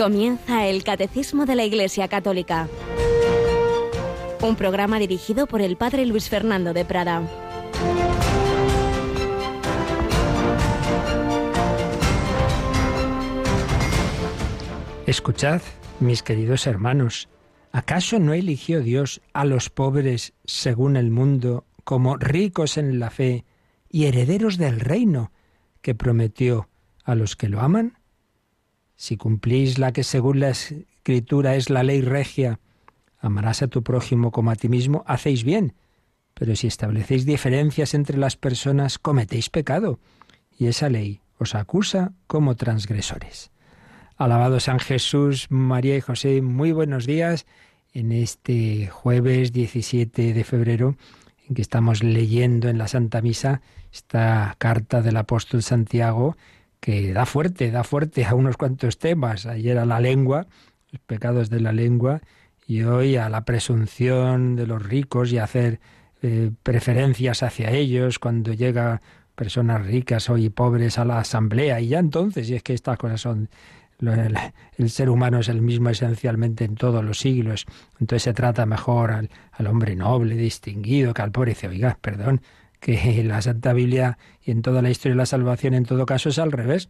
Comienza el Catecismo de la Iglesia Católica. Un programa dirigido por el Padre Luis Fernando de Prada. Escuchad, mis queridos hermanos, ¿acaso no eligió Dios a los pobres según el mundo como ricos en la fe y herederos del reino que prometió a los que lo aman? Si cumplís la que según la escritura es la ley regia, amarás a tu prójimo como a ti mismo, hacéis bien. Pero si establecéis diferencias entre las personas, cometéis pecado, y esa ley os acusa como transgresores. Alabado San Jesús, María y José, muy buenos días en este jueves 17 de febrero en que estamos leyendo en la Santa Misa esta carta del apóstol Santiago que da fuerte, da fuerte a unos cuantos temas. Ayer a la lengua, los pecados de la lengua, y hoy a la presunción de los ricos y hacer eh, preferencias hacia ellos cuando llega personas ricas hoy pobres a la asamblea. Y ya entonces, y es que estas cosas son el, el, ser humano es el mismo esencialmente en todos los siglos. Entonces se trata mejor al, al hombre noble, distinguido, que al pobre. Dice, oiga, perdón, que la Santa Biblia y en toda la historia de la salvación en todo caso es al revés.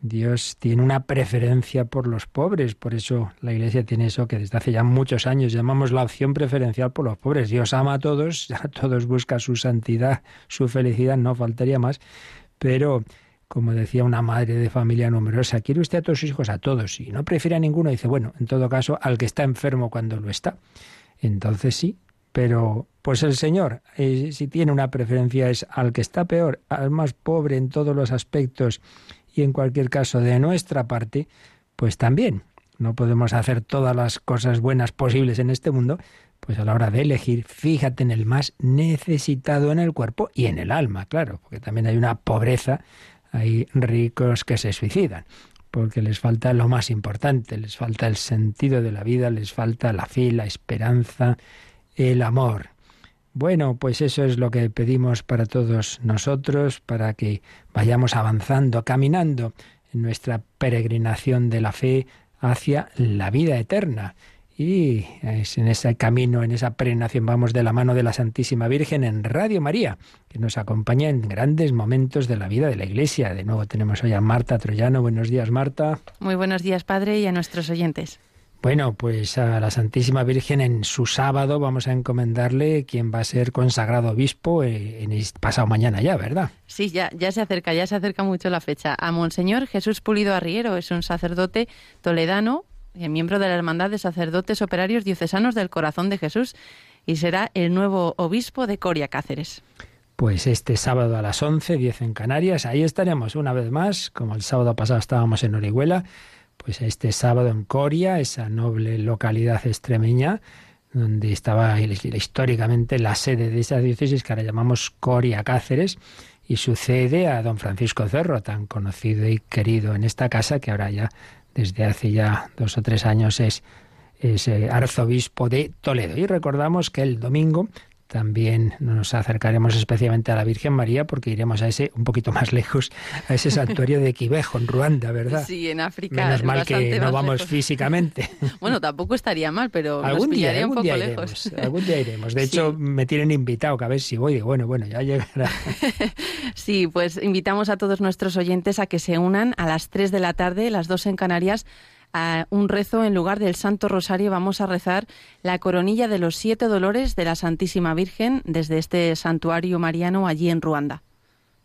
Dios tiene una preferencia por los pobres, por eso la Iglesia tiene eso que desde hace ya muchos años llamamos la opción preferencial por los pobres. Dios ama a todos, a todos busca su santidad, su felicidad, no faltaría más, pero como decía una madre de familia numerosa, ¿quiere usted a todos sus hijos? A todos, y no prefiere a ninguno, dice, bueno, en todo caso, al que está enfermo cuando lo está. Entonces sí, pero pues el Señor, eh, si tiene una preferencia, es al que está peor, al más pobre en todos los aspectos y en cualquier caso de nuestra parte, pues también. No podemos hacer todas las cosas buenas posibles en este mundo, pues a la hora de elegir, fíjate en el más necesitado en el cuerpo y en el alma, claro, porque también hay una pobreza, hay ricos que se suicidan, porque les falta lo más importante, les falta el sentido de la vida, les falta la fe, la esperanza, el amor. Bueno, pues eso es lo que pedimos para todos nosotros, para que vayamos avanzando, caminando en nuestra peregrinación de la fe hacia la vida eterna. Y es en ese camino, en esa peregrinación, vamos de la mano de la Santísima Virgen en Radio María, que nos acompaña en grandes momentos de la vida de la Iglesia. De nuevo tenemos hoy a Marta Troyano. Buenos días, Marta. Muy buenos días, Padre, y a nuestros oyentes. Bueno, pues a la Santísima Virgen en su sábado vamos a encomendarle quien va a ser consagrado obispo eh, en pasado mañana ya, ¿verdad? Sí, ya, ya se acerca, ya se acerca mucho la fecha. A Monseñor Jesús Pulido Arriero es un sacerdote toledano, eh, miembro de la Hermandad de Sacerdotes Operarios Diocesanos del Corazón de Jesús y será el nuevo obispo de Coria Cáceres. Pues este sábado a las 11, 10 en Canarias, ahí estaremos una vez más, como el sábado pasado estábamos en Orihuela pues este sábado en Coria, esa noble localidad extremeña, donde estaba históricamente la sede de esa diócesis que ahora llamamos Coria Cáceres, y sucede a don Francisco Cerro, tan conocido y querido en esta casa, que ahora ya desde hace ya dos o tres años es, es eh, arzobispo de Toledo. Y recordamos que el domingo también nos acercaremos especialmente a la Virgen María porque iremos a ese, un poquito más lejos, a ese santuario de Quivejo, en Ruanda, ¿verdad? Sí, en África. Menos mal que no vamos físicamente. Bueno, tampoco estaría mal, pero algún nos día, un algún poco día lejos. Iremos, algún día iremos. De hecho, Sí. me tienen invitado, que a ver si voy. Bueno, bueno, ya llegará. Sí, pues invitamos a todos nuestros oyentes a que se unan a las 3 de la tarde, las 2 en Canarias, a un rezo en lugar del Santo Rosario. Vamos a rezar la coronilla de los siete dolores de la Santísima Virgen desde este santuario mariano allí en Ruanda.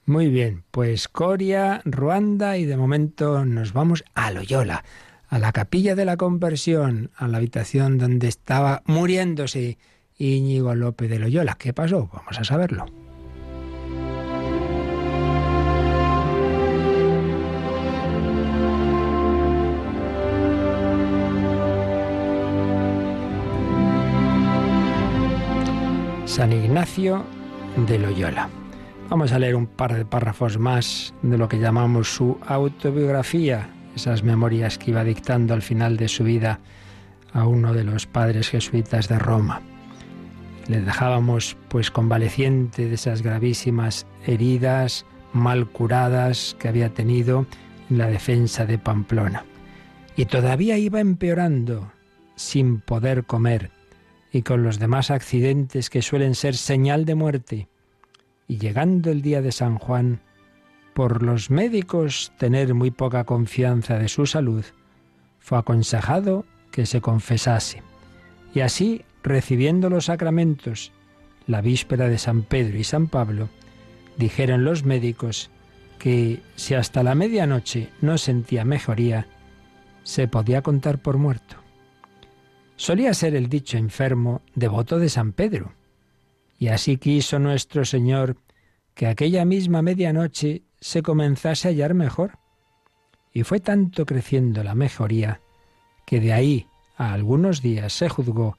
Muy bien, pues Coria, Ruanda y de momento nos vamos a Loyola, a la capilla de la conversión, a la habitación donde estaba muriéndose Íñigo López de Loyola. ¿Qué pasó? Vamos a saberlo. San Ignacio de Loyola. Vamos a leer un par de párrafos más de lo que llamamos su autobiografía, esas memorias que iba dictando al final de su vida a uno de los padres jesuitas de Roma. Le dejábamos pues convaleciente de esas gravísimas heridas mal curadas que había tenido en la defensa de Pamplona. y todavía iba empeorando, sin poder comer, y con los demás accidentes que suelen ser señal de muerte. Y llegando el día de San Juan, por los médicos tener muy poca confianza de su salud, fue aconsejado que se confesase. Y así, recibiendo los sacramentos, la víspera de San Pedro y San Pablo, dijeron los médicos que si hasta la medianoche no sentía mejoría, se podía contar por muerto. Solía ser el dicho enfermo devoto de San Pedro, y así quiso nuestro Señor que aquella misma medianoche se comenzase a hallar mejor. Y fue tanto creciendo la mejoría que de ahí a algunos días se juzgó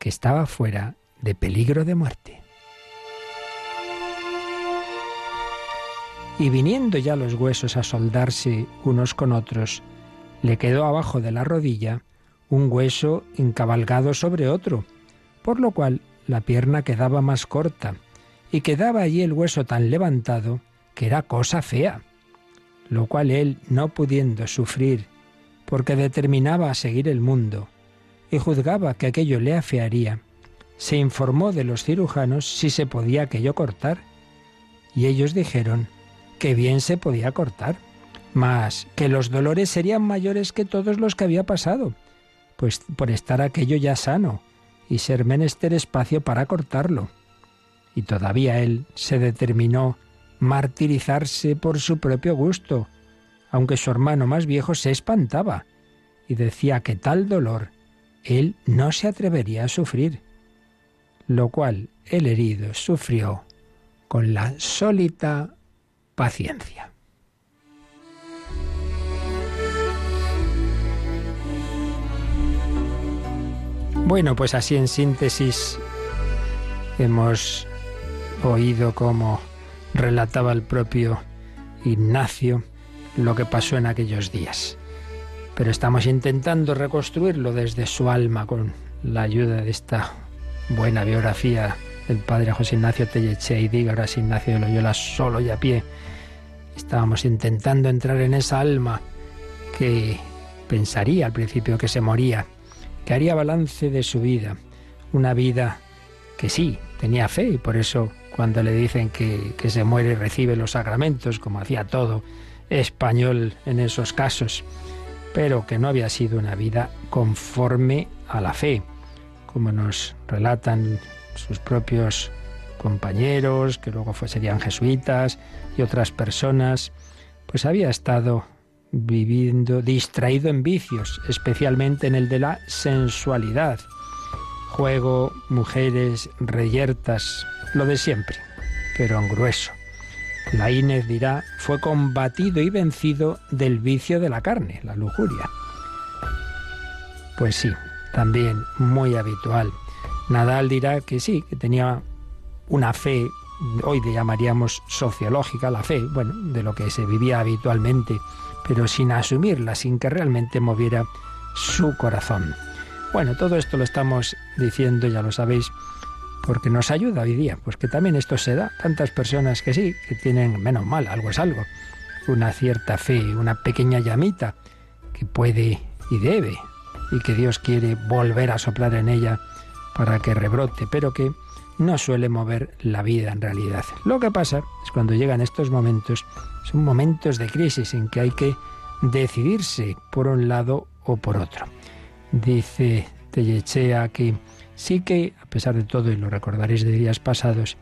que estaba fuera de peligro de muerte. Y viniendo ya los huesos a soldarse unos con otros, le quedó abajo de la rodilla un hueso encabalgado sobre otro, por lo cual la pierna quedaba más corta, y quedaba allí el hueso tan levantado que era cosa fea, lo cual él, no pudiendo sufrir, porque determinaba a seguir el mundo, y juzgaba que aquello le afearía, se informó de los cirujanos si se podía aquello cortar, y ellos dijeron que bien se podía cortar, mas que los dolores serían mayores que todos los que había pasado, pues por estar aquello ya sano y ser menester espacio para cortarlo. Y todavía él se determinó martirizarse por su propio gusto, aunque su hermano más viejo se espantaba y decía que tal dolor él no se atrevería a sufrir, lo cual el herido sufrió con la sólita paciencia. Bueno, pues así en síntesis hemos oído cómo relataba el propio Ignacio lo que pasó en aquellos días pero estamos intentando reconstruirlo desde su alma con la ayuda de esta buena biografía del padre José Ignacio Telleche y Dígaras Ignacio de Loyola solo y a pie. Estábamos intentando entrar en esa alma que pensaría al principio que se moría, que haría balance de su vida, una vida que sí, tenía fe y por eso cuando le dicen que, que se muere recibe los sacramentos, como hacía todo español en esos casos pero que no había sido una vida conforme a la fe, como nos relatan sus propios compañeros, que luego serían jesuitas y otras personas, pues había estado viviendo distraído en vicios, especialmente en el de la sensualidad. Juego, mujeres, reyertas, lo de siempre, pero en grueso. La Inés dirá, fue combatido y vencido del vicio de la carne, la lujuria. Pues sí, también muy habitual. Nadal dirá que sí, que tenía una fe, hoy le llamaríamos sociológica, la fe, bueno, de lo que se vivía habitualmente, pero sin asumirla, sin que realmente moviera su corazón. Bueno, todo esto lo estamos diciendo, ya lo sabéis, porque nos ayuda hoy día, pues que también esto se da. Tantas personas que sí, que tienen, menos mal, algo es algo, una cierta fe, una pequeña llamita que puede y debe, y que Dios quiere volver a soplar en ella para que rebrote, pero que no suele mover la vida en realidad. Lo que pasa es cuando llegan estos momentos, son momentos de crisis en que hay que decidirse por un lado o por otro. Dice Tellechea que Sí que, a pesar de todo, y lo recordaréis de días pasados,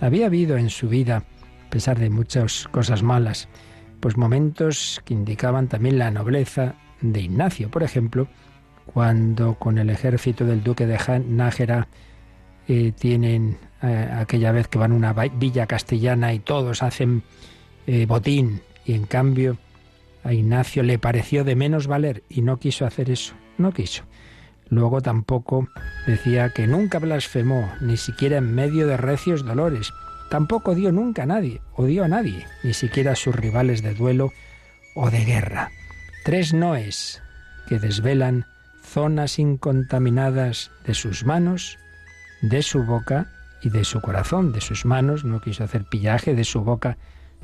había habido en su vida, a pesar de muchas cosas malas, pues momentos que indicaban también la nobleza de Ignacio. Por ejemplo, cuando con el ejército del duque de Nájera eh, tienen eh, aquella vez que van a una villa castellana y todos hacen eh, botín y en cambio a Ignacio le pareció de menos valer y no quiso hacer eso, no quiso. Luego tampoco decía que nunca blasfemó, ni siquiera en medio de recios dolores. Tampoco odió nunca a nadie, odió a nadie, ni siquiera a sus rivales de duelo o de guerra. Tres noes que desvelan zonas incontaminadas de sus manos, de su boca y de su corazón. De sus manos no quiso hacer pillaje, de su boca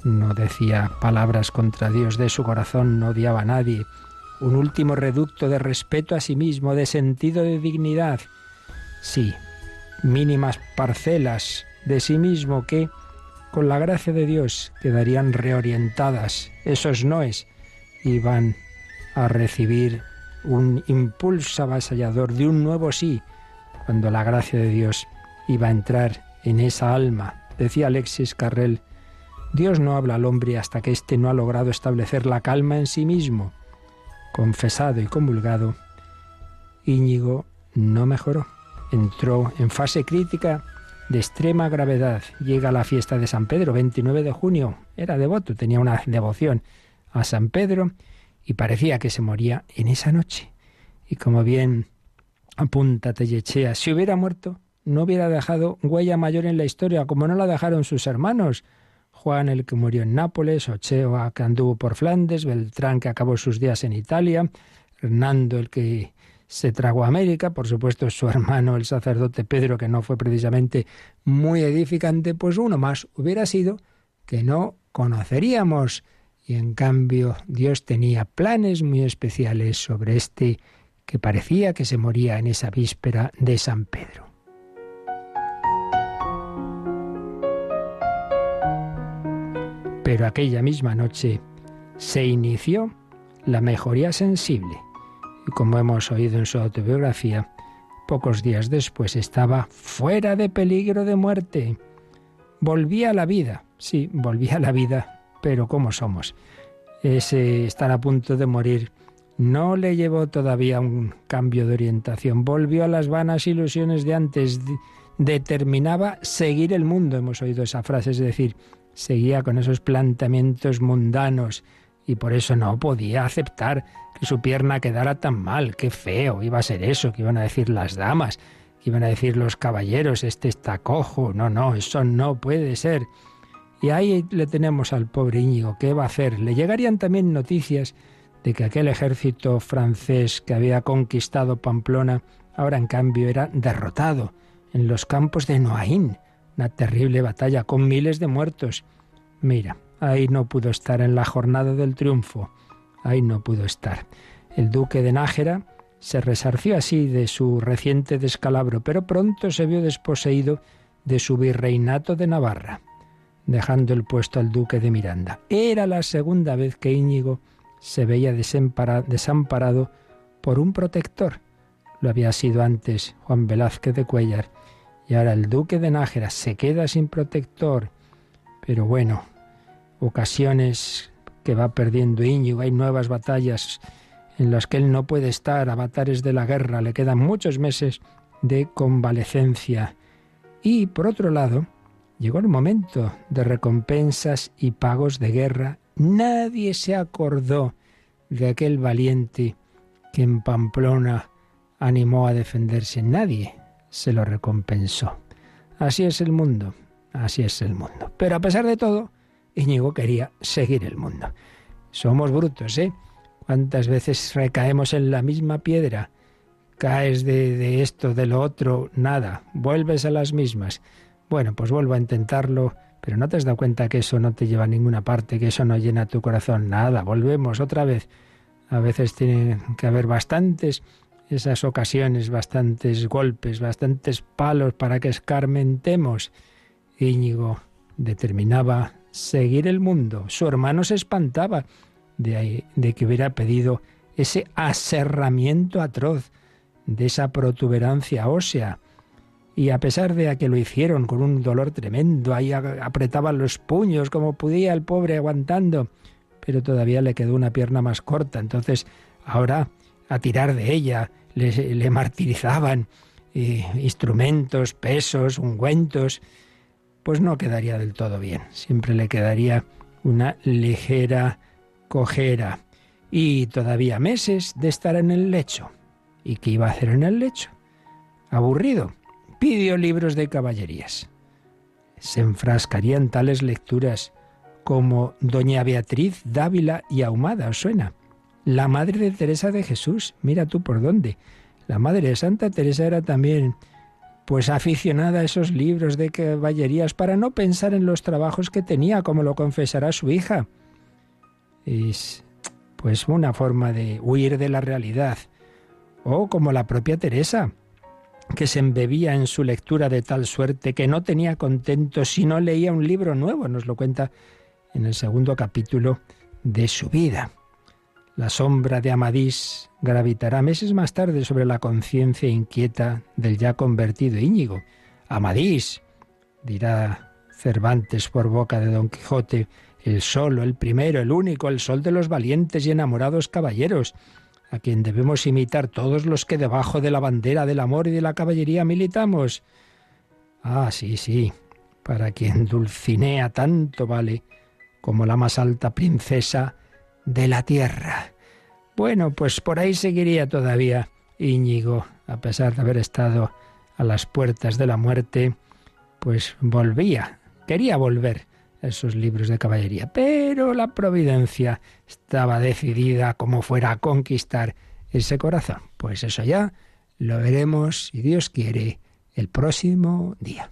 no decía palabras contra Dios, de su corazón no odiaba a nadie un último reducto de respeto a sí mismo, de sentido de dignidad. Sí, mínimas parcelas de sí mismo que, con la gracia de Dios, quedarían reorientadas. Esos noes iban a recibir un impulso avasallador de un nuevo sí, cuando la gracia de Dios iba a entrar en esa alma. Decía Alexis Carrel, Dios no habla al hombre hasta que éste no ha logrado establecer la calma en sí mismo. Confesado y comulgado, Íñigo no mejoró. Entró en fase crítica de extrema gravedad. Llega a la fiesta de San Pedro, 29 de junio. Era devoto, tenía una devoción a San Pedro y parecía que se moría en esa noche. Y como bien apunta Tellechea, si hubiera muerto, no hubiera dejado huella mayor en la historia, como no la dejaron sus hermanos. Juan, el que murió en Nápoles, Ocheo, que anduvo por Flandes, Beltrán, que acabó sus días en Italia, Hernando, el que se tragó a América, por supuesto su hermano, el sacerdote Pedro, que no fue precisamente muy edificante, pues uno más hubiera sido que no conoceríamos. Y en cambio Dios tenía planes muy especiales sobre este que parecía que se moría en esa víspera de San Pedro. Pero aquella misma noche se inició la mejoría sensible y como hemos oído en su autobiografía, pocos días después estaba fuera de peligro de muerte. Volvía a la vida, sí, volvía a la vida, pero ¿cómo somos? Ese estar a punto de morir no le llevó todavía un cambio de orientación, volvió a las vanas ilusiones de antes, determinaba seguir el mundo, hemos oído esa frase, es decir, seguía con esos planteamientos mundanos, y por eso no podía aceptar que su pierna quedara tan mal. Qué feo iba a ser eso, que iban a decir las damas, que iban a decir los caballeros, este está cojo. No, no, eso no puede ser. Y ahí le tenemos al pobre Íñigo, ¿qué va a hacer? Le llegarían también noticias de que aquel ejército francés que había conquistado Pamplona, ahora en cambio era derrotado en los campos de Noaín, una terrible batalla con miles de muertos. Mira, Ahí no pudo estar en la jornada del triunfo. Ahí no pudo estar. El duque de Nájera se resarció así de su reciente descalabro, pero pronto se vio desposeído de su virreinato de Navarra, dejando el puesto al duque de Miranda. Era la segunda vez que Íñigo se veía desamparado por un protector. Lo había sido antes Juan Velázquez de Cuellar, y ahora el duque de Nájera se queda sin protector. Pero bueno, ocasiones que va perdiendo Íñigo, hay nuevas batallas en las que él no puede estar, avatares de la guerra, le quedan muchos meses de convalecencia. Y por otro lado, llegó el momento de recompensas y pagos de guerra. Nadie se acordó de aquel valiente que en Pamplona animó a defenderse. Nadie se lo recompensó. Así es el mundo, así es el mundo. Pero a pesar de todo, Íñigo quería seguir el mundo. Somos brutos, ¿eh? ¿Cuántas veces recaemos en la misma piedra? Caes de, de, esto, de lo otro, nada, vuelves a las mismas. Bueno, pues vuelvo a intentarlo, pero no te has dado cuenta que eso no te lleva a ninguna parte, que eso no llena tu corazón, nada, volvemos otra vez. A veces tienen que haber bastantes esas ocasiones, bastantes golpes, bastantes palos para que escarmentemos. Íñigo determinaba seguir el mundo. Su hermano se espantaba de, de que hubiera pedido ese aserramiento atroz, de esa protuberancia ósea. Y a pesar de que lo hicieron con un dolor tremendo, ahí apretaban los puños como podía el pobre aguantando, pero todavía le quedó una pierna más corta. Entonces, ahora a tirar de ella le, martirizaban eh, instrumentos, pesos, ungüentos pues no quedaría del todo bien. Siempre le quedaría una ligera cojera. Y todavía meses de estar en el lecho. ¿Y qué iba a hacer en el lecho? Aburrido. Pidió libros de caballerías. Se enfrascaría en tales lecturas como Doña Beatriz Dávila y Ahumada, ¿os suena? La madre de Teresa de Jesús, mira tú por dónde. La madre de Santa Teresa era también pues aficionada a esos libros de caballerías para no pensar en los trabajos que tenía, como lo confesará su hija. Es pues una forma de huir de la realidad. O como la propia Teresa, que se embebía en su lectura de tal suerte que no tenía contento si no leía un libro nuevo, nos lo cuenta en el segundo capítulo de su vida. La sombra de Amadís gravitará meses más tarde sobre la conciencia inquieta del ya convertido Íñigo. Amadís, dirá Cervantes por boca de Don Quijote, el solo, el primero, el único, el sol de los valientes y enamorados caballeros, a quien debemos imitar todos los que debajo de la bandera del amor y de la caballería militamos. Ah, sí, sí, para quien Dulcinea tanto vale como la más alta princesa de la tierra. Bueno, pues por ahí seguiría todavía Íñigo, a pesar de haber estado a las puertas de la muerte, pues volvía, quería volver esos libros de caballería. Pero la providencia estaba decidida como fuera a conquistar ese corazón. Pues eso ya lo veremos, si Dios quiere, el próximo día.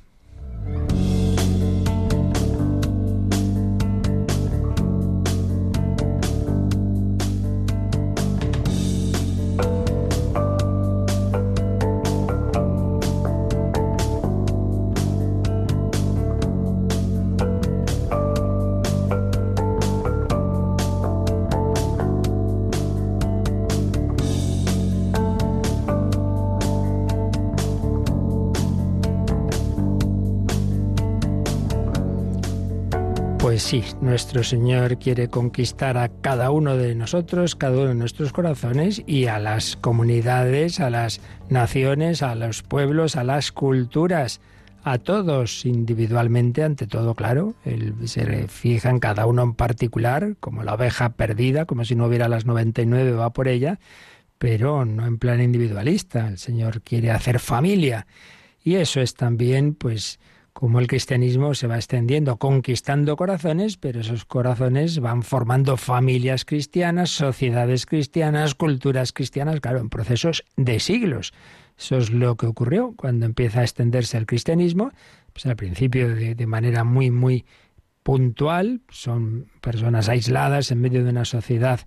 Sí, nuestro Señor quiere conquistar a cada uno de nosotros, cada uno de nuestros corazones y a las comunidades, a las naciones, a los pueblos, a las culturas, a todos individualmente, ante todo, claro. Él se fija en cada uno en particular, como la oveja perdida, como si no hubiera las 99, va por ella, pero no en plan individualista. El Señor quiere hacer familia. Y eso es también, pues, como el cristianismo se va extendiendo, conquistando corazones, pero esos corazones van formando familias cristianas, sociedades cristianas, culturas cristianas, claro, en procesos de siglos. Eso es lo que ocurrió cuando empieza a extenderse el cristianismo, pues al principio de, manera muy, muy puntual, son personas aisladas en medio de una sociedad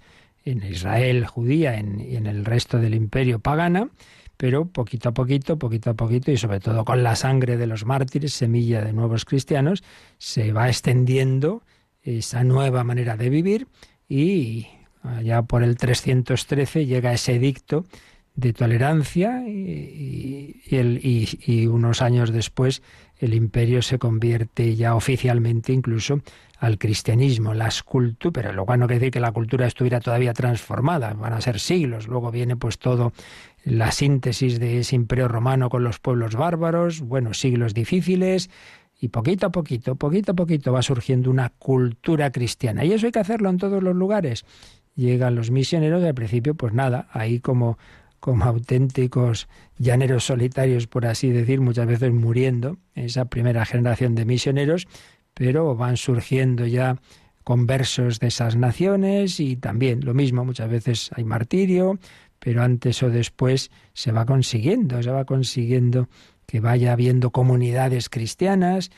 en Israel judía y en el resto del imperio pagana, pero poquito a poquito, poquito a poquito, y sobre todo con la sangre de los mártires, semilla de nuevos cristianos, se va extendiendo esa nueva manera de vivir y allá por el 313 llega ese edicto de tolerancia y, y, unos años después el imperio se convierte ya oficialmente incluso al cristianismo, las culturas, pero luego no quiere decir que la cultura estuviera todavía transformada, van a ser siglos, luego viene pues todo la síntesis de ese imperio romano con los pueblos bárbaros, bueno, siglos difíciles, y poquito a poquito, poquito a poquito va surgiendo una cultura cristiana. Y eso hay que hacerlo en todos los lugares. Llegan los misioneros, al principio, pues nada, ahí como, como auténticos llaneros solitarios, por así decir, muchas veces muriendo, esa primera generación de misioneros, pero van surgiendo ya conversos de esas naciones y también lo mismo, muchas veces hay martirio, pero antes o después se va consiguiendo, se va consiguiendo que vaya habiendo comunidades cristianas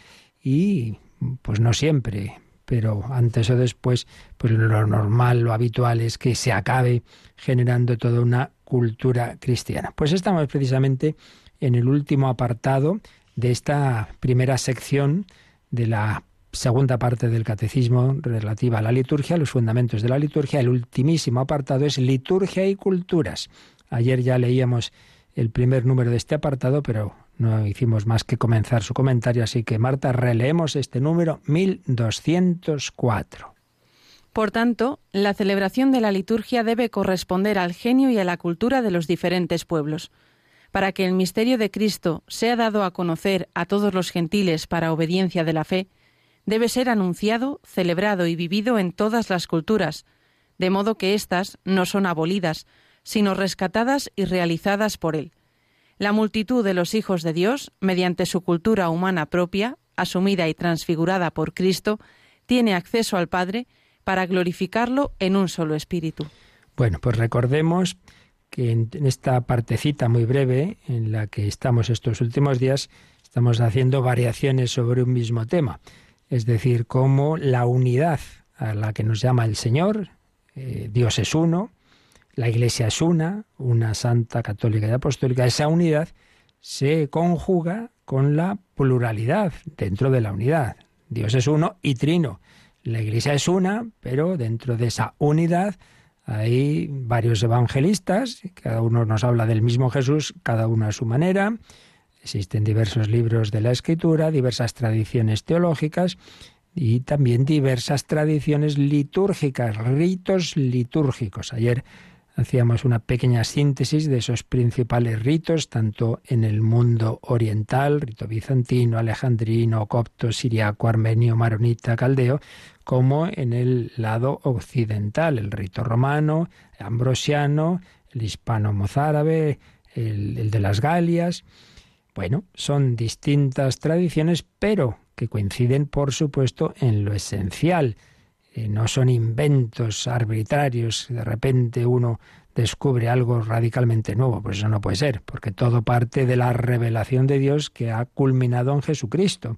y pues no siempre, pero antes o después, pues lo normal, lo habitual es que se acabe generando toda una cultura cristiana. Pues estamos precisamente en el último apartado de esta primera sección de la segunda parte del catecismo relativa a la liturgia, los fundamentos de la liturgia. El ultimísimo apartado es liturgia y culturas. Ayer ya leíamos el primer número de este apartado, pero no hicimos más que comenzar su comentario, así que Marta, releemos este número 1204. Por tanto, la celebración de la liturgia debe corresponder al genio y a la cultura de los diferentes pueblos. Para que el misterio de Cristo sea dado a conocer a todos los gentiles para obediencia de la fe, debe ser anunciado, celebrado y vivido en todas las culturas, de modo que éstas no son abolidas, sino rescatadas y realizadas por él. La multitud de los hijos de Dios, mediante su cultura humana propia, asumida y transfigurada por Cristo, tiene acceso al Padre para glorificarlo en un solo espíritu. Bueno, pues recordemos que en esta partecita muy breve en la que estamos estos últimos días, estamos haciendo variaciones sobre un mismo tema es decir, cómo la unidad a la que nos llama el Señor, eh, Dios es uno, la Iglesia es una, una santa, católica y apostólica. Esa unidad se conjuga con la pluralidad dentro de la unidad. Dios es uno y trino. La Iglesia es una, pero dentro de esa unidad hay varios evangelistas, cada uno nos habla del mismo Jesús, cada uno a su manera. Existen diversos libros de la Escritura, diversas tradiciones teológicas y también diversas tradiciones litúrgicas, ritos litúrgicos. Ayer hacíamos una pequeña síntesis de esos principales ritos, tanto en el mundo oriental, rito bizantino, alejandrino, copto, siriaco, armenio, maronita, caldeo, como en el lado occidental, el rito romano, ambrosiano, el hispano-mozárabe, el, el de las Galias. Bueno, son distintas tradiciones, pero que coinciden, por supuesto, en lo esencial. Eh, no son inventos arbitrarios, de repente uno descubre algo radicalmente nuevo, pues eso no puede ser, porque todo parte de la revelación de Dios que ha culminado en Jesucristo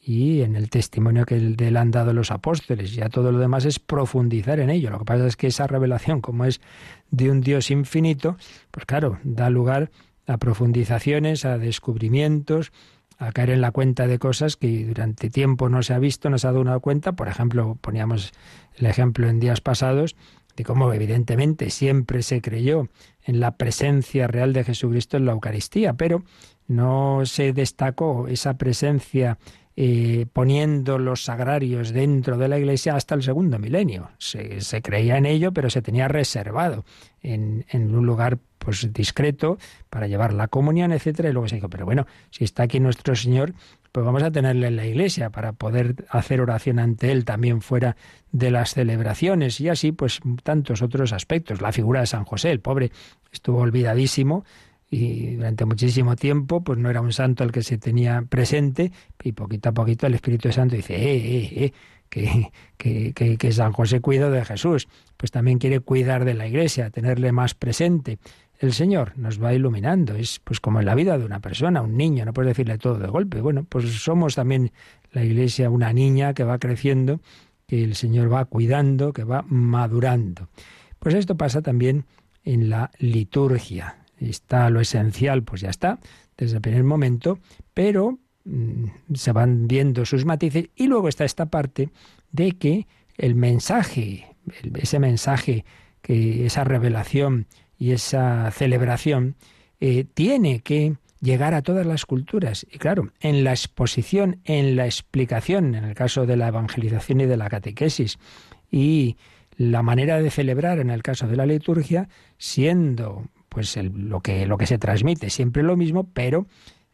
y en el testimonio que le han dado los apóstoles. Ya todo lo demás es profundizar en ello. Lo que pasa es que esa revelación, como es de un Dios infinito, pues claro, da lugar a profundizaciones, a descubrimientos, a caer en la cuenta de cosas que durante tiempo no se ha visto, no se ha dado una cuenta. Por ejemplo, poníamos el ejemplo en días pasados de cómo evidentemente siempre se creyó en la presencia real de Jesucristo en la Eucaristía, pero no se destacó esa presencia eh, poniendo los sagrarios dentro de la iglesia hasta el segundo milenio. Se, creía en ello, pero se tenía reservado en, en, un lugar pues discreto para llevar la comunión, etcétera, y luego se dijo, pero bueno, si está aquí nuestro Señor, pues vamos a tenerle en la iglesia para poder hacer oración ante él también fuera de las celebraciones y así pues tantos otros aspectos. La figura de San José, el pobre, estuvo olvidadísimo y durante muchísimo tiempo pues no era un santo el que se tenía presente y poquito a poquito el Espíritu Santo dice eh, eh, eh, que, que San José cuida de Jesús pues también quiere cuidar de la iglesia tenerle más presente. El Señor nos va iluminando es pues como en la vida de una persona un niño no puedes decirle todo de golpe. Bueno pues somos también la iglesia una niña que va creciendo que el Señor va cuidando que va madurando. Pues esto pasa también en la liturgia está lo esencial, pues ya está, desde el primer momento, pero mm, se van viendo sus matices y luego está esta parte de que el mensaje, ese mensaje, que esa revelación y esa celebración eh, tiene que llegar a todas las culturas. Y claro, en la exposición, en la explicación, en el caso de la evangelización y de la catequesis, y la manera de celebrar en el caso de la liturgia, siendo pues lo, que, lo que se transmite, siempre lo mismo, pero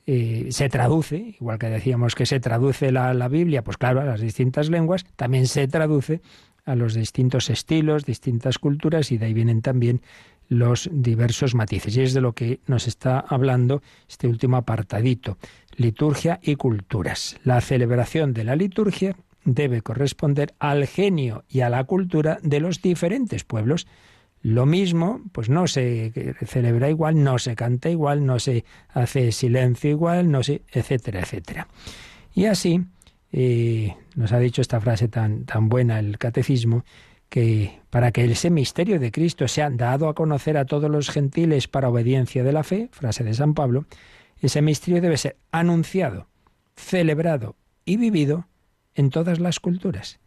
eh, se traduce, igual que decíamos que se traduce la, la, Biblia, pues claro, a las distintas lenguas, también se traduce a los distintos estilos, distintas culturas, y de ahí vienen también los diversos matices. Y es de lo que nos está hablando este último apartadito, liturgia y culturas. La celebración de la liturgia debe corresponder al genio y a la cultura de los diferentes pueblos lo mismo, pues no se celebra igual, no se canta igual, no se hace silencio igual, no se, etcétera, etcétera. Y así eh, nos ha dicho esta frase tan, tan buena el catecismo, que para que ese misterio de Cristo sea dado a conocer a todos los gentiles para obediencia de la fe, frase de San Pablo, ese misterio debe ser anunciado, celebrado y vivido en todas las culturas,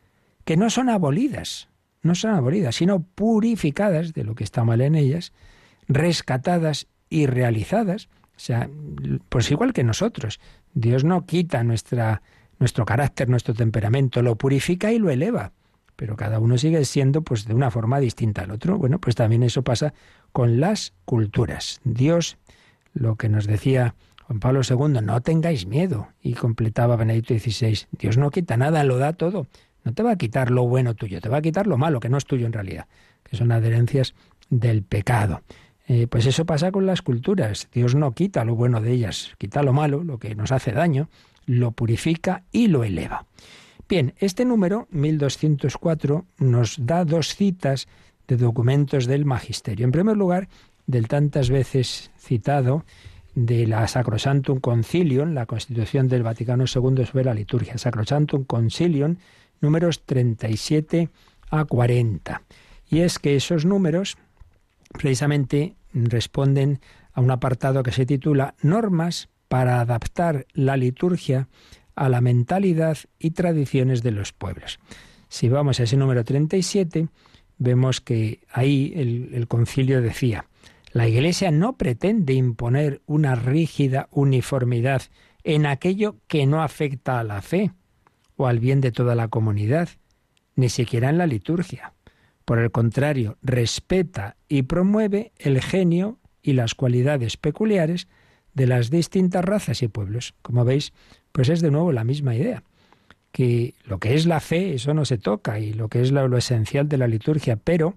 que no son abolidas, no son abolidas, sino purificadas de lo que está mal en ellas, rescatadas y realizadas. O sea, pues igual que nosotros. Dios no quita nuestra, nuestro carácter, nuestro temperamento, lo purifica y lo eleva. Pero cada uno sigue siendo pues de una forma distinta al otro. Bueno, pues también eso pasa con las culturas. Dios, lo que nos decía Juan Pablo II, no tengáis miedo. Y completaba Benedicto XVI, Dios no quita nada, lo da todo. No te va a quitar lo bueno tuyo, te va a quitar lo malo, que no es tuyo en realidad, que son adherencias del pecado. Eh, pues eso pasa con las culturas. Dios no quita lo bueno de ellas, quita lo malo, lo que nos hace daño, lo purifica y lo eleva. Bien, este número, 1204, nos da dos citas de documentos del magisterio. En primer lugar, del tantas veces citado de la Sacrosantum Concilium, la Constitución del Vaticano II sobre la liturgia. Sacrosantum Concilium números 37 a 40. Y es que esos números precisamente responden a un apartado que se titula Normas para adaptar la liturgia a la mentalidad y tradiciones de los pueblos. Si vamos a ese número 37, vemos que ahí el, el concilio decía, la Iglesia no pretende imponer una rígida uniformidad en aquello que no afecta a la fe o al bien de toda la comunidad, ni siquiera en la liturgia. Por el contrario, respeta y promueve el genio y las cualidades peculiares de las distintas razas y pueblos. Como veis, pues es de nuevo la misma idea, que lo que es la fe, eso no se toca, y lo que es lo, esencial de la liturgia, pero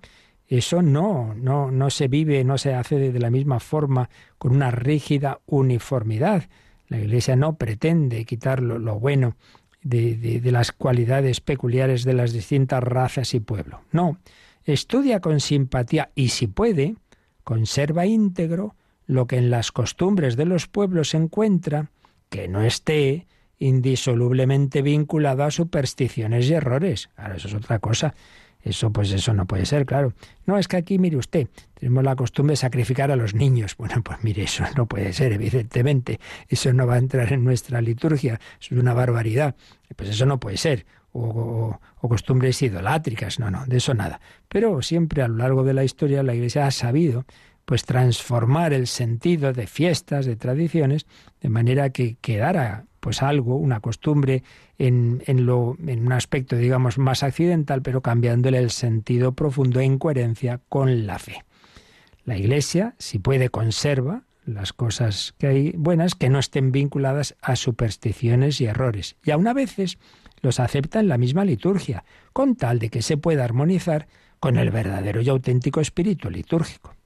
eso no, no, no se vive, no se hace de la misma forma, con una rígida uniformidad. La Iglesia no pretende quitar lo, bueno de, las cualidades peculiares de las distintas razas y pueblos. No, estudia con simpatía y si puede, conserva íntegro lo que en las costumbres de los pueblos se encuentra, que no esté indisolublemente vinculado a supersticiones y errores. Ahora, eso es otra cosa. Eso, pues eso no puede ser, claro. No, es que aquí, mire usted, tenemos la costumbre de sacrificar a los niños. Bueno, pues mire, eso no puede ser, evidentemente. Eso no va a entrar en nuestra liturgia. Eso es una barbaridad. Pues eso no puede ser. O, o, costumbres idolátricas, no, no, de eso nada. Pero siempre a lo largo de la historia la Iglesia ha sabido pues transformar el sentido de fiestas, de tradiciones, de manera que quedara pues algo, una costumbre en, en, lo, en un aspecto, digamos, más accidental, pero cambiándole el sentido profundo en coherencia con la fe. La Iglesia, si puede, conserva las cosas que hay buenas que no estén vinculadas a supersticiones y errores. Y aún a veces los acepta en la misma liturgia, con tal de que se pueda armonizar con el verdadero y auténtico espíritu litúrgico.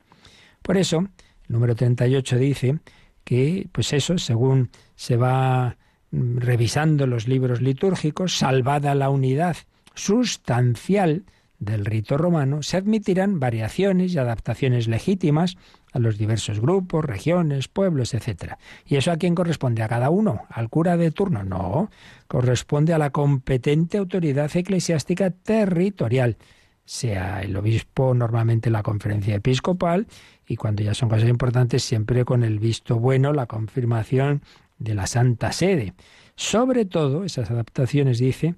Por eso, el número 38 dice que, pues eso, según se va mm, revisando los libros litúrgicos, salvada la unidad sustancial del rito romano, se admitirán variaciones y adaptaciones legítimas a los diversos grupos, regiones, pueblos, etc. ¿Y eso a quién corresponde? ¿A cada uno? ¿Al cura de turno? No, corresponde a la competente autoridad eclesiástica territorial, sea el obispo, normalmente la conferencia episcopal, y cuando ya son cosas importantes, siempre con el visto bueno, la confirmación de la Santa Sede. Sobre todo, esas adaptaciones, dice,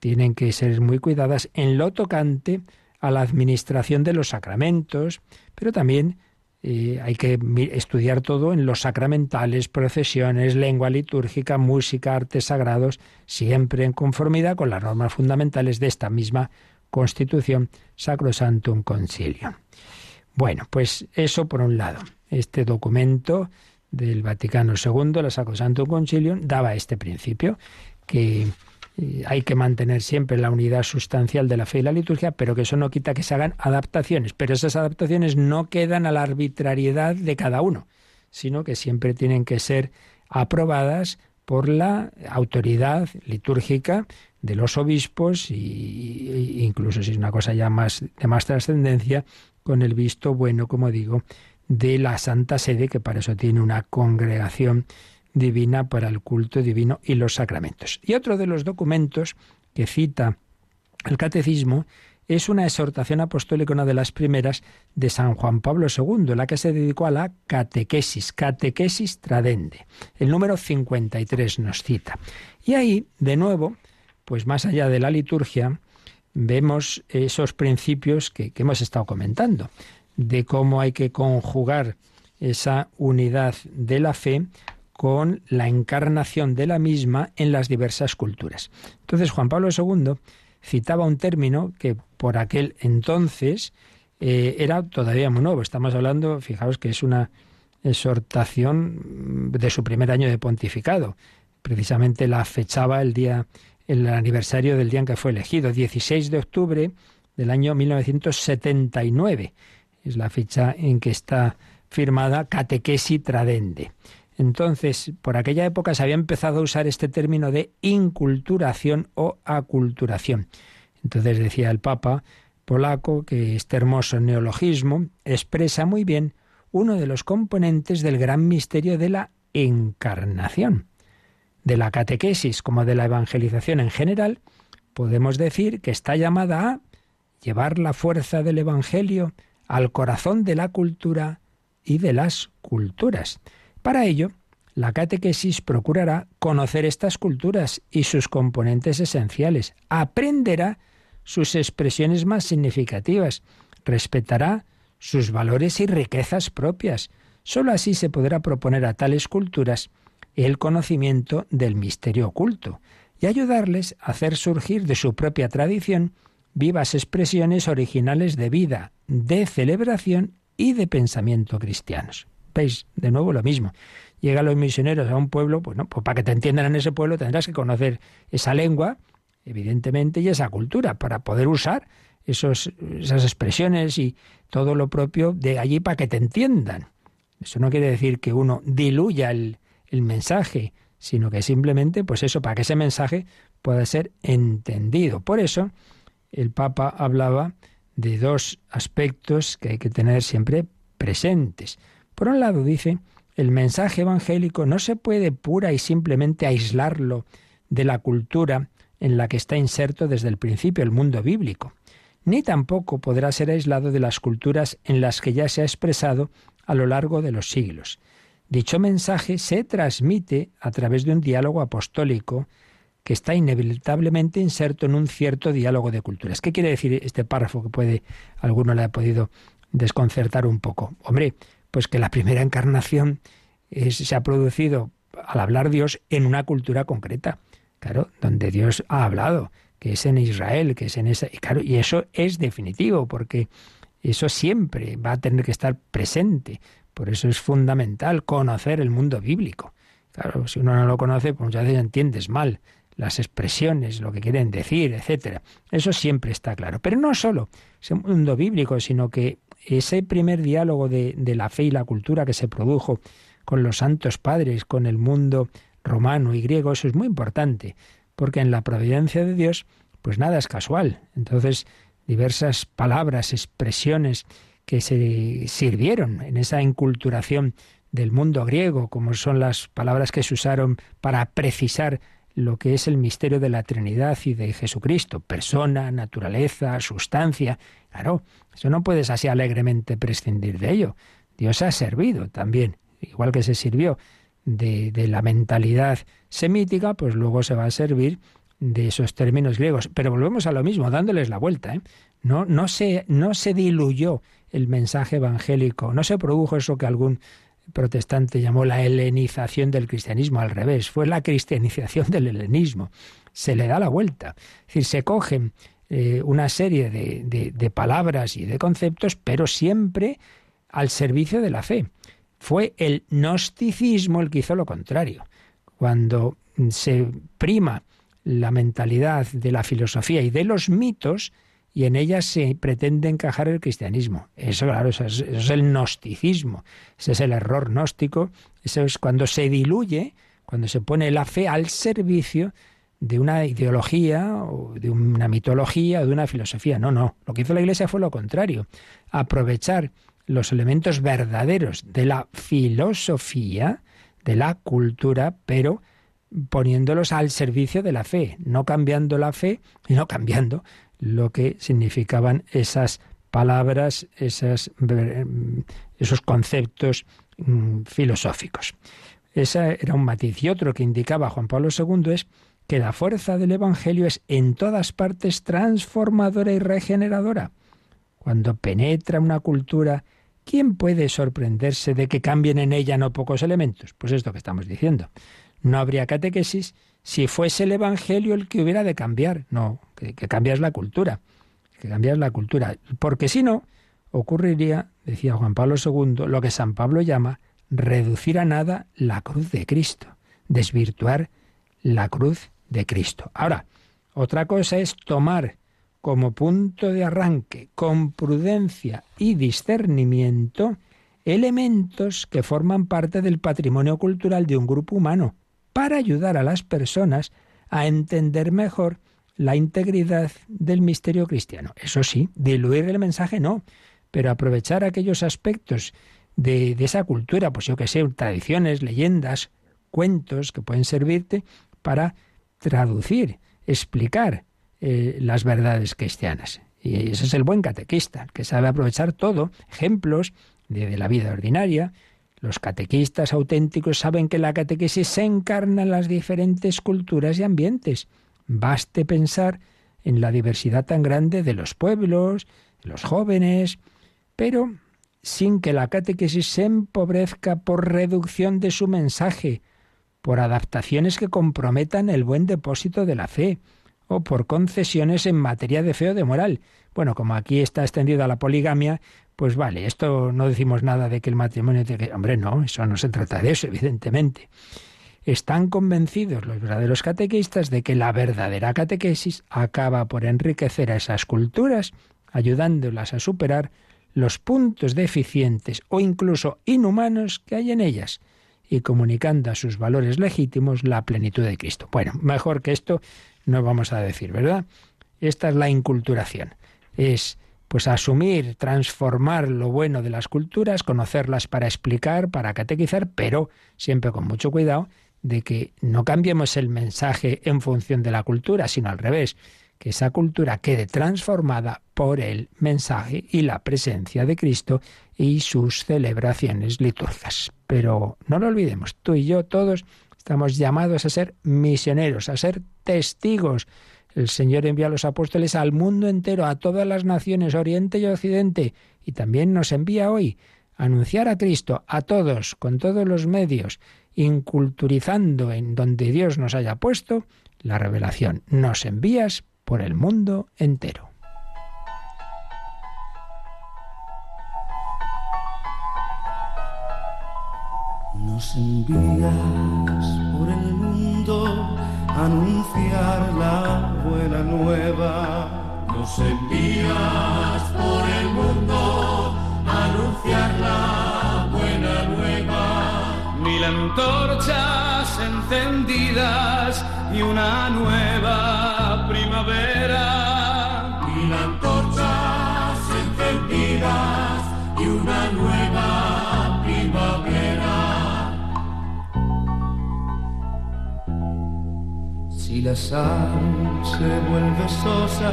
tienen que ser muy cuidadas en lo tocante a la administración de los sacramentos, pero también eh, hay que estudiar todo en los sacramentales, procesiones, lengua litúrgica, música, artes sagrados, siempre en conformidad con las normas fundamentales de esta misma Constitución Sacrosantum Concilium. Bueno, pues eso por un lado. Este documento del Vaticano II, la Sacrosantum Concilium, daba este principio, que eh, hay que mantener siempre la unidad sustancial de la fe y la liturgia, pero que eso no quita que se hagan adaptaciones. Pero esas adaptaciones no quedan a la arbitrariedad de cada uno, sino que siempre tienen que ser aprobadas por la autoridad litúrgica de los obispos y, incluso si es una cosa ya más de más trascendencia con el visto bueno, como digo, de la Santa Sede, que para eso tiene una congregación divina para el culto divino y los sacramentos. Y otro de los documentos que cita el catecismo es una exhortación apostólica, una de las primeras de San Juan Pablo II, la que se dedicó a la catequesis, catequesis tradende. El número 53 nos cita. Y ahí, de nuevo, pues más allá de la liturgia, vemos esos principios que, hemos estado comentando, de cómo hay que conjugar esa unidad de la fe con la encarnación de la misma en las diversas culturas. Entonces Juan Pablo II citaba un término que por aquel entonces eh, era todavía muy nuevo. Estamos hablando, fijaos que es una exhortación de su primer año de pontificado. Precisamente la fechaba el día el aniversario del día en que fue elegido, 16 de octubre del año 1979. Es la fecha en que está firmada Catequesi Tradende. Entonces, por aquella época se había empezado a usar este término de inculturación o aculturación. Entonces decía el Papa polaco que este hermoso neologismo expresa muy bien uno de los componentes del gran misterio de la encarnación de la catequesis como de la evangelización en general, podemos decir que está llamada a llevar la fuerza del Evangelio al corazón de la cultura y de las culturas. Para ello, la catequesis procurará conocer estas culturas y sus componentes esenciales, aprenderá sus expresiones más significativas, respetará sus valores y riquezas propias. Sólo así se podrá proponer a tales culturas el conocimiento del misterio oculto y ayudarles a hacer surgir de su propia tradición vivas expresiones originales de vida, de celebración y de pensamiento cristianos. ¿Veis? De nuevo lo mismo. Llegan los misioneros a un pueblo, pues, no, pues para que te entiendan en ese pueblo tendrás que conocer esa lengua, evidentemente, y esa cultura, para poder usar esos, esas expresiones y todo lo propio de allí para que te entiendan. Eso no quiere decir que uno diluya el, el mensaje, sino que simplemente, pues eso, para que ese mensaje pueda ser entendido. Por eso, el Papa hablaba de dos aspectos que hay que tener siempre presentes. Por un lado, dice, el mensaje evangélico no se puede pura y simplemente aislarlo de la cultura en la que está inserto desde el principio el mundo bíblico, ni tampoco podrá ser aislado de las culturas en las que ya se ha expresado a lo largo de los siglos. Dicho mensaje se transmite a través de un diálogo apostólico que está inevitablemente inserto en un cierto diálogo de culturas. ¿Qué quiere decir este párrafo que puede alguno le ha podido desconcertar un poco? Hombre, pues que la primera encarnación se ha producido al hablar Dios en una cultura concreta, claro, donde Dios ha hablado, que es en Israel, que es en esa, y claro, y eso es definitivo porque eso siempre va a tener que estar presente. Por eso es fundamental conocer el mundo bíblico. Claro, si uno no lo conoce, pues muchas veces entiendes mal las expresiones, lo que quieren decir, etcétera. Eso siempre está claro. Pero no solo ese mundo bíblico, sino que ese primer diálogo de, de la fe y la cultura que se produjo con los santos padres, con el mundo romano y griego, eso es muy importante, porque en la providencia de Dios, pues nada es casual. Entonces, diversas palabras, expresiones que se sirvieron en esa enculturación del mundo griego, como son las palabras que se usaron para precisar lo que es el misterio de la Trinidad y de Jesucristo, persona, naturaleza, sustancia. Claro, eso no puedes así alegremente prescindir de ello. Dios ha servido también, igual que se sirvió de, la mentalidad semítica, pues luego se va a servir de esos términos griegos. Pero volvemos a lo mismo, dándoles la vuelta. ¿eh? No, no, se, no se diluyó el mensaje evangélico, no se produjo eso que algún protestante llamó la helenización del cristianismo, al revés, fue la cristianización del helenismo. Se le da la vuelta. Es decir, se cogen eh, una serie de palabras y de conceptos, pero siempre al servicio de la fe. Fue el gnosticismo el que hizo lo contrario. Cuando se prima la mentalidad de la filosofía y de los mitos, y en ellas se pretende encajar el cristianismo. Eso, claro, eso es, el gnosticismo, ese es el error gnóstico, eso es cuando se diluye, cuando se pone la fe al servicio de una ideología o de una mitología o de una filosofía. No, no, lo que hizo la Iglesia fue lo contrario, aprovechar los elementos verdaderos de la filosofía, de la cultura, pero poniéndolos al servicio de la fe, no cambiando la fe y no cambiando lo que significaban esas palabras, esos conceptos mm, filosóficos. Ese era un matiz. Y otro que indicaba Juan Pablo II es que la fuerza del Evangelio es en todas partes transformadora y regeneradora. Cuando penetra una cultura, ¿quién puede sorprenderse de que cambien en ella no pocos elementos? Pues esto que estamos diciendo. No habría catequesis si fuese el Evangelio el que hubiera de cambiar. No, que, cambias la cultura, que cambias la cultura. Porque si no, ocurriría, decía Juan Pablo II, lo que San Pablo llama reducir a nada la cruz de Cristo, desvirtuar la cruz de Cristo. Ahora, otra cosa es tomar como punto de arranque, con prudencia y discernimiento, elementos que forman parte del patrimonio cultural de un grupo humano, para ayudar a las personas a entender mejor la integridad del misterio cristiano. Eso sí, diluir el mensaje no, pero aprovechar aquellos aspectos de, esa cultura, pues yo que sé, tradiciones, leyendas, cuentos que pueden servirte para traducir, explicar eh, las verdades cristianas. Y ese es el buen catequista, que sabe aprovechar todo, ejemplos de, la vida ordinaria. Los catequistas auténticos saben que la catequesis se encarna en las diferentes culturas y ambientes. Baste pensar en la diversidad tan grande de los pueblos, de los jóvenes, pero sin que la catequesis se empobrezca por reducción de su mensaje, por adaptaciones que comprometan el buen depósito de la fe, o por concesiones en materia de fe o de moral. Bueno, como aquí está extendida la poligamia, pues vale, esto no decimos nada de que el matrimonio... que Hombre, no, eso no se trata de eso, evidentemente. Están convencidos los verdaderos catequistas de que la verdadera catequesis acaba por enriquecer a esas culturas, ayudándolas a superar los puntos deficientes o incluso inhumanos que hay en ellas y comunicando a sus valores legítimos la plenitud de Cristo. Bueno, mejor que esto no vamos a decir, ¿verdad? Esta es la inculturación. Es pues asumir, transformar lo bueno de las culturas, conocerlas para explicar, para catequizar, pero siempre con mucho cuidado de que no cambiemos el mensaje en función de la cultura, sino al revés, que esa cultura quede transformada por el mensaje y la presencia de Cristo y sus celebraciones litúrgicas. Pero no lo olvidemos, tú y yo todos estamos llamados a ser misioneros, a ser testigos. El Señor envía a los apóstoles al mundo entero, a todas las naciones, Oriente y Occidente, y también nos envía hoy a anunciar a Cristo a todos, con todos los medios, inculturizando en donde Dios nos haya puesto la revelación. Nos envías por el mundo entero. Nos envías por el mundo a anunciar la buena nueva. Nos envías por el mundo a anunciar la buena nueva. Mil antorchas encendidas y una nueva primavera. Mil antorchas encendidas Si la sal se vuelve sosa,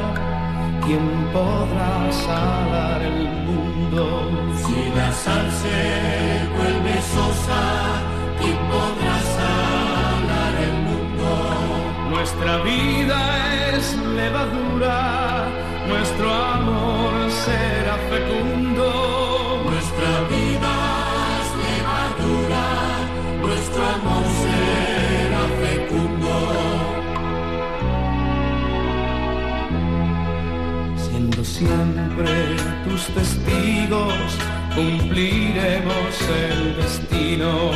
¿quién podrá salar el mundo? Si la sal se vuelve sosa, ¿quién podrá salar el mundo? Nuestra vida es levadura, nuestro amor siempre tus testigos, cumpliremos el destino.